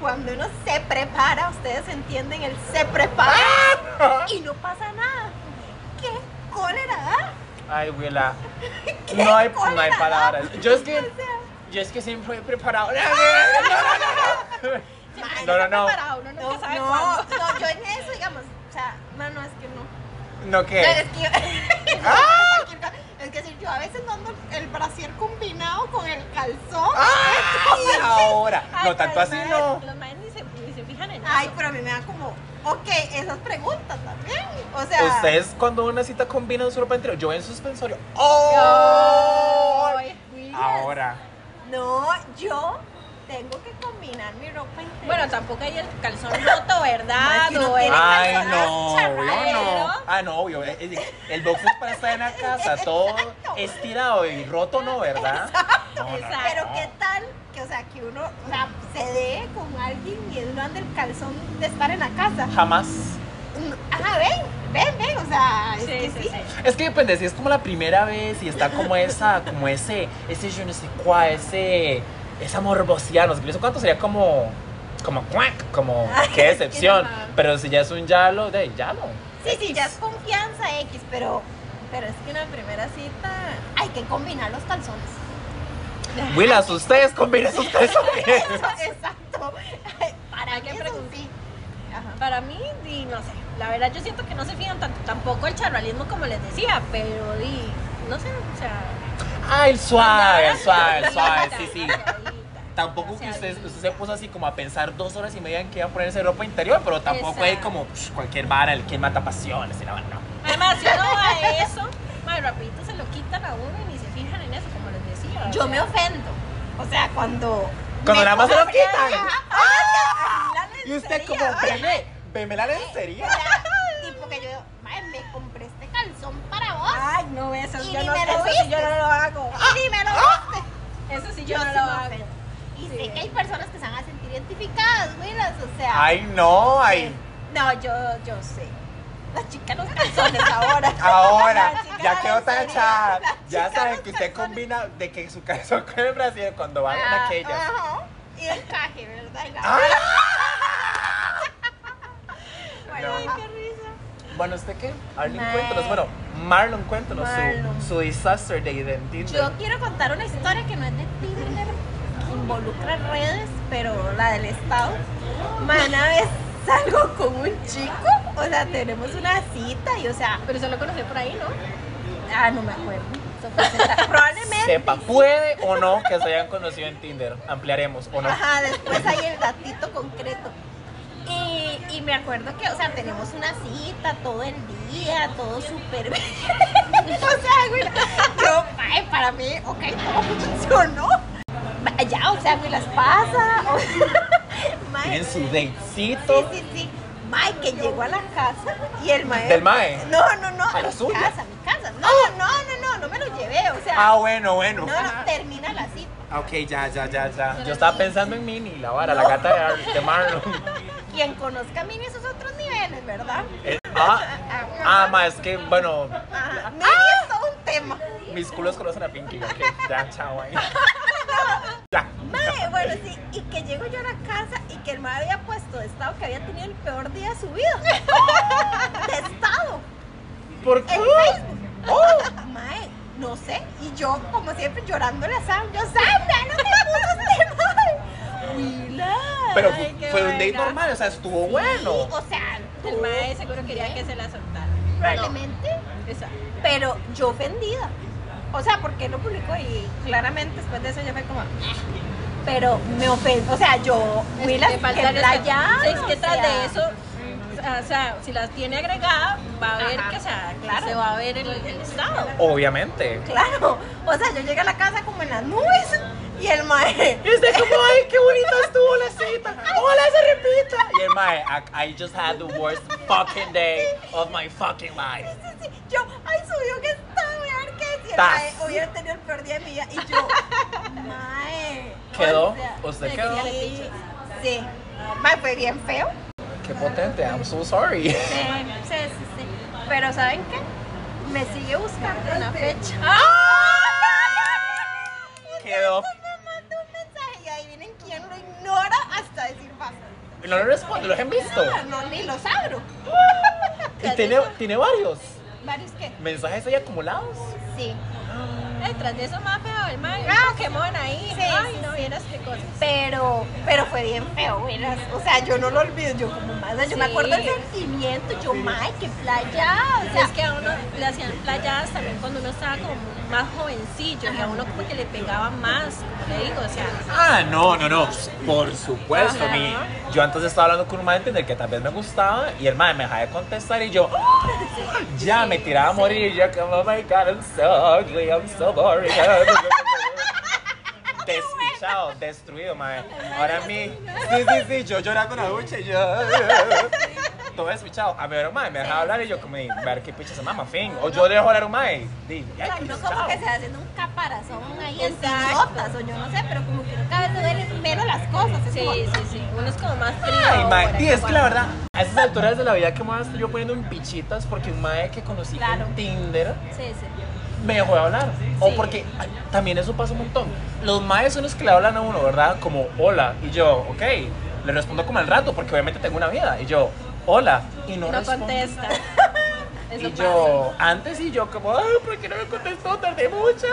cuando uno se prepara, ustedes entienden el se prepara y no pasa nada. ¿Qué cólera da? Ay, Willa. ¿Qué No hay, no hay palabras. Yo es que, yo es que siempre he preparado. No, no, no, no. No, no, no. No, sabe no, cuándo. no, yo en eso, digamos, o sea, mano, es que no. ¿No No, qué? es que yo- ¡Ah! es que si yo a veces no ando el brasier combinado con el calzón. ¡Ay, ahora! Ay, No, tanto así no. Los maes ni se, ni se fijan en Ay, eso. pero a mí me da como, ok, esas preguntas también. O sea, Ustedes cuando una cita combinan su ropa interior, yo en suspensorio. ¡Oh! William. Ahora. no, yo tengo que combinar mi ropa interior. Bueno, tampoco hay el calzón roto, ¿verdad? Mae, si uno O el- tiene Ay, no, obvio no. Ah, no, obvio. eh, eh, El box es para estar en la casa, todo estirado y roto, ¿no, verdad? No, no, no. Exacto. Pero qué tal que, o sea, que uno o sea, se dé con alguien y uno anda el calzón de estar en la casa. Jamás. Ajá, ven, ven, ven, o sea, es que sí, sí. sí. Es que depende, si es como la primera vez y está como esa, como ese, ese je ne sais quoi, ese, esa morbosidad, no sé, ¿eso cuánto sería como como cuac, como qué decepción. Pero si ya es un yalo, de yalo. Sí, sí, ya es confianza X, pero, pero es que una primera cita hay que combinar los calzones. Willas, ustedes combinen sus calzones. Eso, exacto. Para sí. Ajá. Para mí, di, no sé, la verdad yo siento que no se fijan tanto, tampoco el charralismo como les decía, pero di, no sé, o sea... Ay, el suave, el suave, el suave, sí, sí. Tampoco que usted, usted se puso así como a pensar dos horas y media en que iba a ponerse ropa interior, pero tampoco hay Exacto. como psh, cualquier vara, el que mata pasiones y la vara, no. Además, si uno va a eso, más rapidito se lo quitan a uno y ni se fijan en eso, como les decía. Yo sea, me ofendo. O sea, cuando. Cuando nada más se lo quitan. La Y usted como, veme, veme la lencería. O sea, tipo que yo digo, "Mae, me compré este calzón para vos. Ay, no, eso Y yo ni no, me lo eso sí yo no lo hago. Y ni me lo viste. Eso sí Yo, yo, no sí lo hago. Y Sí. sé que hay personas que se van a sentir identificadas, Willas. O sea. Ay, no, ay. No, yo, yo sé. La chica los calzones ahora. Ahora, ya quedó tachada. Ya saben que usted calzones. combina de que su calzón con el brasier cuando van Ah, aquellas. Ajá. Y encaje, ¿verdad? Y la- ¡Ay! Bueno, No. ajá. Qué risa. Bueno, ¿usted qué? Arlene, cuéntanos. Bueno, Marlon, cuéntanos su- Marlon. Su, disaster day de Tinder. Yo quiero contar una historia que no es de Tinder, que involucra redes, pero la del Estado. Ma, Una vez salgo con un chico, o sea, tenemos una cita y, o sea, Pero se lo conocí por ahí, ¿no? ah, no me acuerdo. Probablemente. Sepa, puede o no que se hayan conocido en Tinder. Ampliaremos o no. Ajá, después hay el datito concreto. Y, me acuerdo que, o sea, tenemos una cita todo el día, todo súper bien. o sea, güey, yo, ay, para mí, ok, todo funcionó. Ya, o sea, me las pasa. o- Mae, Tienen su Sí, datecito. sí, sí. Mae, que llegó a la casa y el mae. ¿Del mae? No, no, no. ¿A la mi suya? casa, mi casa. No, no, no, no, no me lo llevé, o sea. Ah, bueno, bueno. no, no, termina la cita. Ok, ya, ya, ya, ya. Yo estaba pensando en Minnie, la vara, la gata de Marlon. Quien conozca a mí en esos otros niveles, ¿verdad? Eh, ah, ah, ma, es que, bueno, Ajá. Mimi es todo un tema. mis culos conocen a Pinky. Ok, ya, chao ahí. Ya. Mae, bueno, sí, y que llego yo a la casa y que el mae había puesto de estado que había tenido el peor día de su vida. De estado. ¿Por qué? En Facebook. Oh, Mae, no sé. Y yo, como siempre, llorándole a Sam. Yo, Sam, ya no me puso este pero Ay, fue un date normal, o sea, estuvo bueno. O sea, El mae seguro quería que se la soltara. probablemente. Exacto. Pero yo ofendida. O sea, porque lo publicó y claramente después de eso yo fue como. Pero me ofende. O sea, yo. Willa, Te que falta respeto. playa. Es que tras sea, de eso, o sea, si las tiene agregada, va a ver Ajá, que, o sea, que claro. se va a ver el, el estado. Obviamente. Claro. O sea, yo llegué a la casa como en las nubes. Y el mae. Y usted como, ay, qué bonita estuvo la cita. Ojalá se repita. Y el mae, I, I just had the worst fucking day of my fucking life. Sí, sí, Yo, ay, subió que estaba, voy a ver qué es. Y el mae hubiera tenido el peor día de mi vida. Y yo, mae. ¿Quedó? o sea, ¿Usted quedó? Sí. Sí. Mae, fue bien feo. Qué potente, I'm so sorry. Sí, sí, sí, sí. Pero ¿saben qué? Me sigue buscando una fecha. Quedó. Ignora hasta decir basta. No le respondo, ¿los han visto? No, ni los abro. Y tiene, tiene varios ¿Varios qué? mensajes ahí acumulados. Sí. Detrás de eso más feo, el mae, Ah, Pokémon ahí. sí, Ay, sí, no sí. vieras qué cosas. Pero, pero fue bien feo, verás. O sea, yo no lo olvido, yo como más, yo me acuerdo del sentimiento, yo, mae, qué playa. O sea, es que a uno le hacían playadas también cuando uno estaba como más jovencillo y a uno como que le pegaba más, le digo, o sea, Ah, no, no, no. Por supuesto, Ajá. mi. Yo antes estaba hablando con un man de que tal vez me gustaba y el man me dejaba de contestar y yo ¡ah! ya me tiraba a morir. Yo como, oh my god, I'm so ugly, I'm so boring. Despichado, destruido, mae. Ahora a mí, sí, sí, sí, yo llorando en la ducha y yo. Todo despichado. A ver, mae, me dejaba hablar y yo como, ver qué picha se mama, fin. O yo dejo hablar a un mae. Di, o ya, uno como chao. que se va haciendo un caparazón ahí en idiotas, o yo no sé, pero como que cada vez se duele menos las cosas. Sí, sí, sí, uno es como más frío. Ay, mae, y es que la verdad, a esas alturas de la vida que me voy a estar yo poniendo en pichitas porque un mae que conocí Claro. en Tinder Sí, sí. me dejó de hablar. O Sí. porque ay, también eso pasa un montón. Los maes son los que le hablan a uno, ¿verdad? Como hola. Y yo, ok. le respondo como al rato, porque obviamente tengo una vida. Y yo, hola. Y no, No contesta. Eso Y pasa. yo, antes y yo como, ay, ¿por qué no me contestó? Tardé mucho.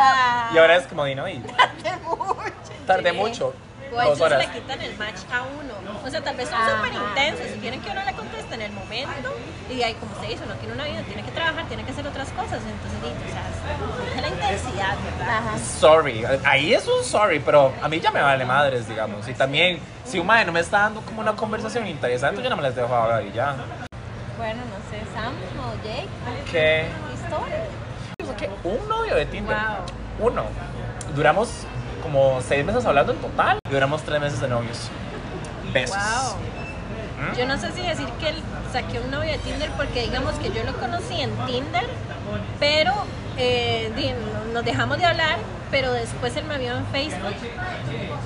Ah, Y ahora es como, Dino, y de mucho. tardé Sí. mucho. O a horas. le quitan el match a uno. O sea, tal vez son súper intensos y quieren que uno le conteste en el momento. Y ahí, como usted dice, uno tiene una vida, tiene que trabajar, tiene que hacer otras cosas. Entonces, di, o sea, es la intensidad, ¿verdad? Ajá. Sorry, ahí es un sorry, pero a mí ya me vale madres, digamos. Y también, si un madre no me está dando como una conversación interesante, yo no me las dejo hablar y ya. Bueno, no sé, Sam o Jake, ¿Qué? historia. Que un novio de Tinder. Wow. Uno. Duramos como seis meses hablando en total y duramos tres meses de novios. Besos. Wow. ¿Mm? Yo no sé si decir que él saqué un novio de Tinder porque digamos que yo lo conocí en Tinder, pero eh, nos dejamos de hablar, pero después él me vio en Facebook.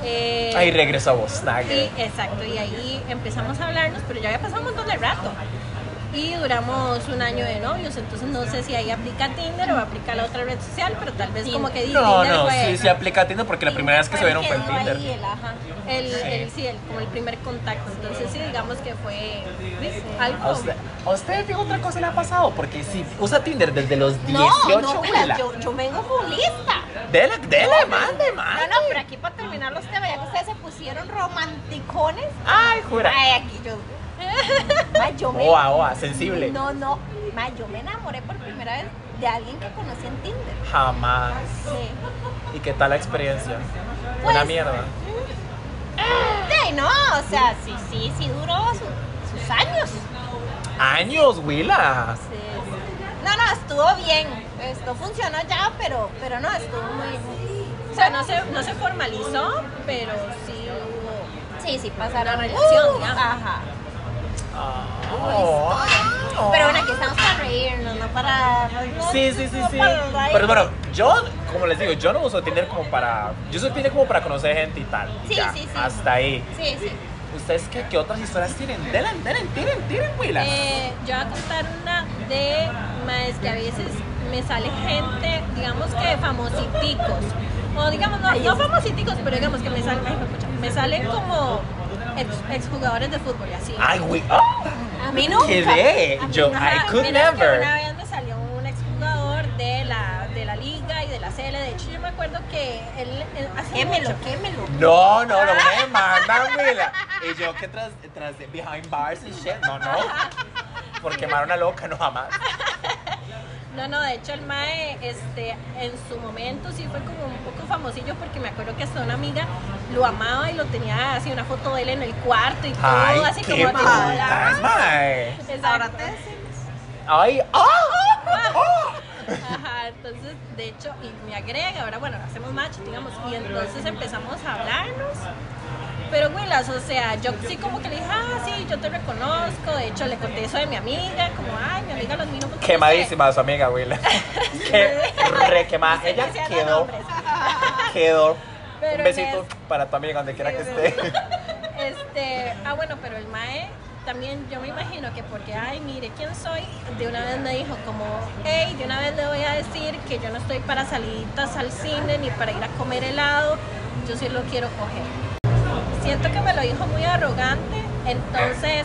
eh, Ahí regreso a vos, Nagre. exacto, y ahí empezamos a hablarnos, pero ya había pasado un montón de rato. Y duramos un año de novios, entonces no sé si ahí aplica Tinder o aplica la otra red social, pero tal vez como que No, Tinder no, fue sí, sí aplica Tinder porque la primera vez que se vieron fue en Tinder. ahí el- Ajá. El, Sí. el- sí, el- como el primer contacto. Entonces sí, digamos que fue ¿A algo. usted, ¿A usted otra cosa le ha pasado? Porque si usa Tinder desde los 18, No, no, mira, abuela. yo, yo vengo con lista. Dele, dele, mande, No, mande. no, pero aquí para terminar los temas, ya que ustedes se pusieron romanticones. Ay, jura. Ay, aquí yo. Ma, yo me. Oa, oa, sensible. No, no. Ma, yo me enamoré por primera vez de alguien que conocí en Tinder. Jamás. Sí. ¿Y qué tal la experiencia? Pues- Una mierda. Sí, no, o sea, sí, sí, sí duró su- sus años. Años, Willa. Sí, sí. No, no, estuvo bien. Esto funcionó ya, pero, pero no, estuvo muy. O sea, no se, no se formalizó, pero sí hubo. Sí, sí, pasaron. Relación, Uh, digamos. Ajá. Oh, oh. Pero bueno, aquí estamos para reírnos, no para. no- Sí, sí, sí, no sí. Pero bueno, yo, como les digo, yo no uso Tinder como para. Yo uso Tinder como para conocer gente y tal. Sí, Ya, sí, sí. Hasta ahí. Sí, sí. ¿Ustedes qué, qué otras historias tienen? Delen, delen, tiren, tiren, Willa. Eh, yo voy a contar una de más que a veces me sale gente, digamos que famositicos. O digamos, no, no famositicos, pero digamos que me salen, me salen como exjugadores de fútbol y así. Ay, güey. ¡Ah! A mí nunca. Quedé. A mí Yo, nunca. I could Mira que never. una vez me salió un exjugador de la, de la liga y de la CL. De hecho, yo me acuerdo que él, él hace Quémelo, mucho- quémelo. No, no, no me mandan, Willa. Y yo que tras, tras de behind bars y shit. No, no. Por quemar una loca, no jamás. No, no, de hecho el Mae, este, en su momento sí fue como un poco famosillo porque me acuerdo que hasta una amiga lo amaba y lo tenía así una foto de él en el cuarto y todo, Ay, así qué como tipo, putas, mae. Exacto. Ahora te decimos. Ay, ¡ah! Ajá, entonces, de hecho, y me agrega, ahora bueno, hacemos match, digamos, y entonces empezamos a hablarnos. Pero, Willas, o sea, yo sí como que le dije, ah, sí, yo te reconozco. De hecho, le conté eso de mi amiga, como, ay, mi amiga los vino Quemadísima su amiga, Willa. Qué re quemada. No Ella quedó. Quedó. Pero Un besito es- para tu amiga donde quiera que esté. Este, ah, bueno, pero el Mae también yo me imagino que porque, ay, mire quién soy, de una vez me dijo como, hey, de una vez le voy a decir que yo no estoy para saliditas al cine ni para ir a comer helado, yo sí lo quiero coger. Siento que me lo dijo muy arrogante, entonces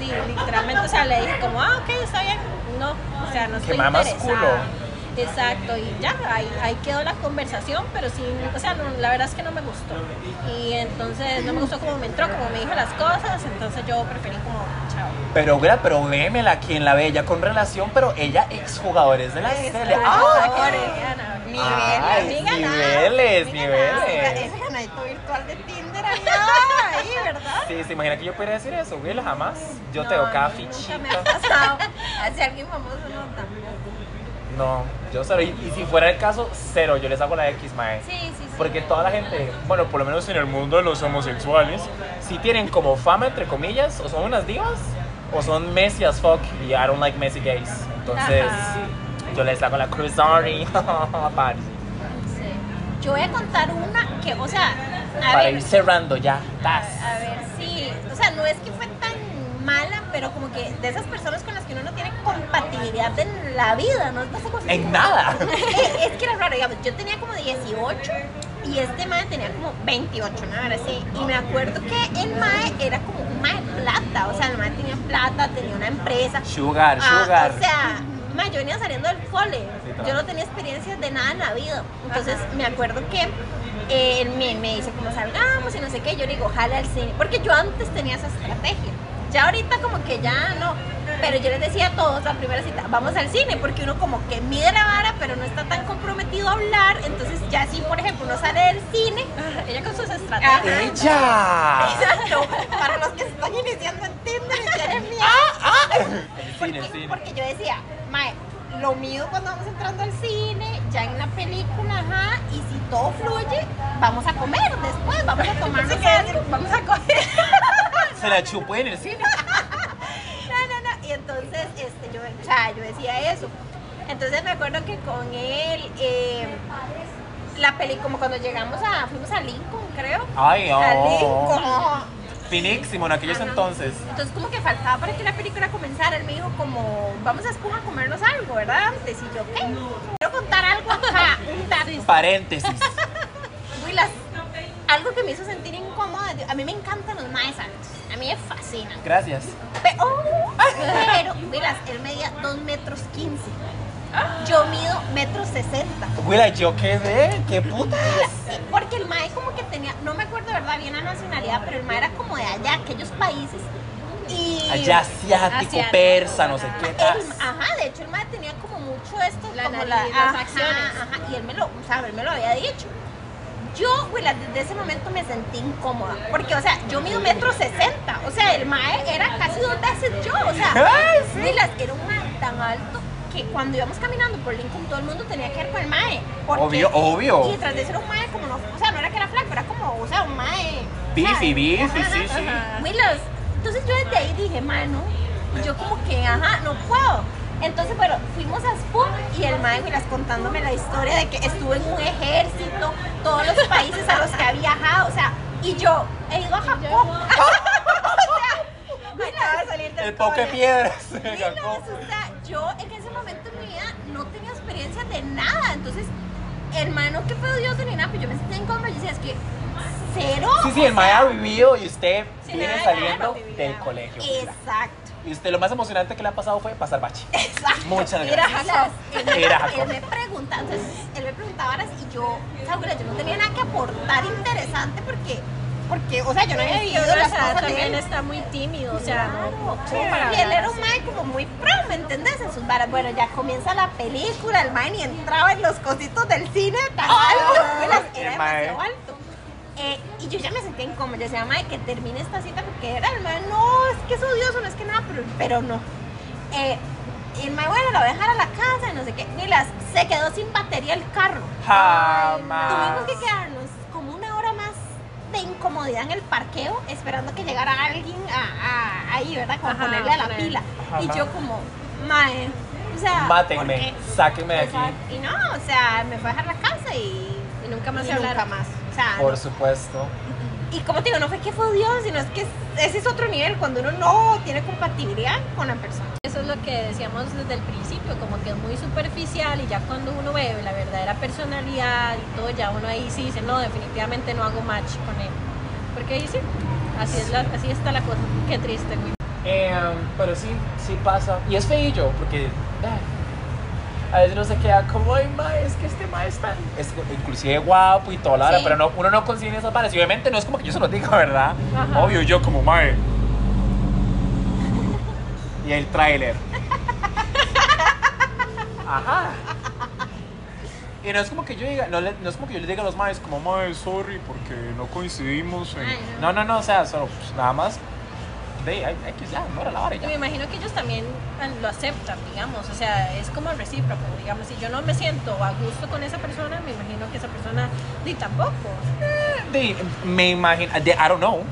literalmente, o sea, le dije como, ah, ok, está bien, no, o sea, no estoy interesada. culo. Exacto, y ya, ahí, ahí quedó la conversación, pero sí, o sea, no, la verdad es que no me gustó. Y entonces no me gustó cómo me entró, como me dijo las cosas, entonces yo preferí como, chao. Pero, gra- pero vémela quien la ve ella con relación, pero ella exjugadores de la tele. Ah, niveles, nada. niveles. Ese ganadito virtual de allá, ahí, ¿verdad? Sí, ¿se imagina que yo pudiera decir eso, Will? Jamás. Yo No, tengo cada nunca me fichita. ha pasado. Alguien famoso no tampoco. No, yo cero. Y, y si fuera el caso, cero. Yo les hago la X, mae. Sí, sí, sí. Porque toda la gente, bueno, por lo menos en el mundo de los homosexuales, si tienen como fama, entre comillas, o son unas divas, o son Messi as fuck, y I don't like Messi gays. Entonces, Ajá. yo les hago la cruz sorry, Sí. Yo voy a contar una que, o sea, a para ver, ir cerrando ya. Tas. a ver, sí, o sea, no es que fue tan mala, pero como que de esas personas con las que uno no tiene compatibilidad en la vida, ¿no? En nada. Es que era raro, digamos, yo tenía como 18 Y este mae tenía como 28, ¿no? Ahora sí. Y me acuerdo que el mae era como un mae plata. O sea, el mae tenía plata, tenía una empresa. Sugar, Ah, sugar. o sea, mae, yo venía saliendo del cole. Yo no tenía experiencias de nada en la vida. Entonces me acuerdo que eh, él me, me dice como salgamos y no sé qué. Yo le digo, jale al cine. Porque yo antes tenía esa estrategia. Ya ahorita como que ya no. Pero yo les decía a todos la primera cita, vamos al cine, porque uno como que mide la vara, pero no está tan comprometido a hablar. Entonces ya si, por ejemplo, uno sale del cine, Ella con sus estrategias. ¡Ella! Exacto, para los que se están iniciando en Tinder tienen miedo. El cine, el Porque, cine. porque yo decía, mae, lo mío cuando vamos entrando al cine, ya en la película, ajá, y si todo fluye, vamos a comer después, vamos a tomarnos algo, vamos a comer. Se la chupó en el cine. No, no, no. Y entonces, este, yo, o sea, yo decía eso. Entonces me acuerdo que con él, eh, la peli, como cuando llegamos a, fuimos a Lincoln, creo. Ay, A oh. Finísimo en aquellos entonces. Entonces como que faltaba para que la película comenzara. Él me dijo como, vamos a Escoja a comernos algo, ¿verdad? Antes. Y yo, ¿qué? Quiero contar algo acá. Un dato. Paréntesis. Willas, algo que me hizo sentir incómoda. A mí me encantan los maes altos. A mí me fascinan. Gracias. Pero, pero Willas, él medía 2 metros 15. Yo mido metro 60. Güey, yo quedé. ¿Qué putas? Porque el mae como que tenía, no me acuerdo de verdad bien la nacionalidad, pero el mae era como de allá, aquellos países. Y Allá asiático, Asiático, persa, no sé qué. El- ajá, de hecho el mae tenía como mucho esto, La como nariz, la, las ajá. Ajá, y él me lo, o sea, él me lo había dicho. Yo, güey, desde ese momento me sentí incómoda, porque, o sea, yo mido metro sesenta, o sea, el mae era casi dos veces yo, o sea, sí. Wilas, era un mae tan alto que cuando íbamos caminando por Lincoln todo el mundo tenía que ir con el mae. Obvio, obvio. Y detrás de eso era un mae como no, o sea, no era que era flaco, era como, o sea, un mae. Bifi, bifi, sí, sí. Willas, entonces yo desde ahí dije, mano, yo como que, ajá, no puedo. Entonces, bueno, fuimos a Spoon y el mae, Willas, contándome la historia de que estuvo en un ejército, todos los países a los que ha viajado, o sea, y yo he ido a Japón. o sea, Willas, El poke piedras. Willas, o sea, yo en momento en mi vida no tenía experiencia de nada, entonces, hermano, que fue Dios ni nada, pero yo me sentí incómoda y decía, es que, cero. Sí, sí, el mae ha vivido y usted Sí, viene saliendo del colegio. Exacto. Y usted lo más emocionante que le ha pasado fue pasar bache. Exacto. Muchas gracias. las- él, me- Ir a él me preguntaba, entonces, él me preguntaba horas y yo, o sea, yo no tenía nada que aportar interesante porque, porque o sea, yo no había Y vivido las cosas de también él. está muy tímido, o sea, no, no, Sí, como para y él era un mae como muy pro, ¿me entendés? En sus varas. Bueno, ya comienza la película, el mae ni entraba en los cositos del cine tan alto, güey, qué era mae. demasiado alto. Eh, y yo ya me sentía incómoda, yo decía, mae, que termine esta cita porque era el mae, no, es que es odioso, no es que nada, pero, pero no. Eh, y el mae, bueno, la voy a dejar a la casa, no sé qué. Milas, se quedó sin batería el carro. Jamás. Tuvimos que quedarnos como una hora más de incomodidad en el parqueo, esperando que llegara alguien a, a- ahí, ¿verdad? Como Ajá, ponerle a la poner. pila. Ajá. Y yo como, mae, o sea, Mátenme, sáquenme de aquí. Y no, o sea, me fue a dejar la casa y, Y nunca más y se nunca más. O sea, Por no. supuesto. y como te digo, no fue que fue Dios, sino es que ese es otro nivel, cuando uno no tiene compatibilidad con la persona. Eso es lo que decíamos desde el principio, como que es muy superficial y ya cuando uno ve la verdadera personalidad y todo, ya uno ahí sí dice, no, definitivamente no hago match con él. Porque ahí sí, así, es la, así está la cosa. Qué triste, güey. Eh, pero sí, sí pasa. Y es feillo, porque eh, a veces uno se queda como, ay, ma, es que este ma es tan. Es inclusive guapo y todo, la hora, Sí. pero no, uno no consigue esas varas. Y obviamente no es como que yo se lo diga, ¿verdad? Ajá. Obvio, yo como, mae. Y el tráiler. Ajá. Y no es como que yo diga, no, le- no es como que yo les diga a los maes como, mae, sorry, porque no coincidimos en... Ay, No, no, no, o sea, solo, pues, nada más, de, hay, hay que ya, no era la Y ya. me imagino que ellos también ah, lo aceptan, digamos, o sea, es como recíproco, digamos, si yo no me siento a gusto con esa persona, me imagino que esa persona ni tampoco. De, me imagino, de, I don't know,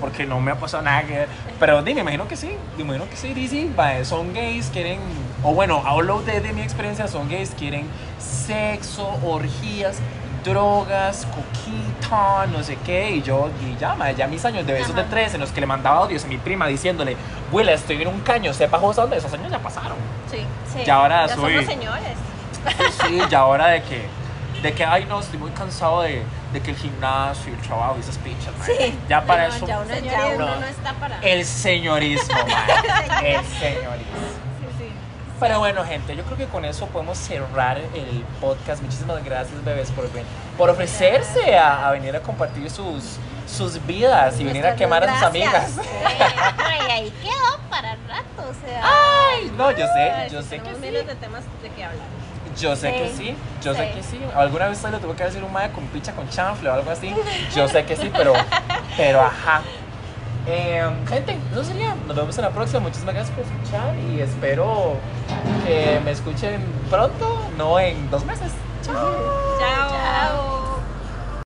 porque no me ha pasado nada que pero de, me imagino que sí, me imagino que sí, va, son gays, quieren, o bueno, hablo de, de mi experiencia, son gays, quieren sexo, orgías, drogas, coquita, no sé qué, y yo, y ya, ma, ya mis años de besos de tres en los que le mandaba audios a mi prima diciéndole, Willa, estoy en un caño, sepa dónde esos años ya pasaron. Sí, Sí. Ya ahora ya soy, somos señores. sí, ya ahora de que de que, ay, no, estoy muy cansado de, de que el gimnasio y el trabajo y esas mae. Sí. Ya para No, eso. ya uno, Señor, ya no. uno no está para. El señorismo. El señorismo. Sí, sí. Pero bueno, gente, yo creo que con eso podemos cerrar el podcast. Muchísimas gracias, bebés, por, ven- por ofrecerse a, a venir a compartir sus, sus vidas y venir a quemar a sus amigas. Sí. Ay, ahí quedó para rato, o sea. Ay, no, yo sé, yo sí, sé que tenemos sí. miles de temas de qué hablar. Yo sé que Sí, sí, yo sé que sí. Alguna vez le tuve que decir un mae con picha, con chanfle o algo así. Yo sé que sí, pero, pero ajá. Eh, gente, eso sería. Nos vemos en la próxima. Muchísimas gracias por escuchar y espero que me escuchen pronto, no en dos meses. Chao. Chao.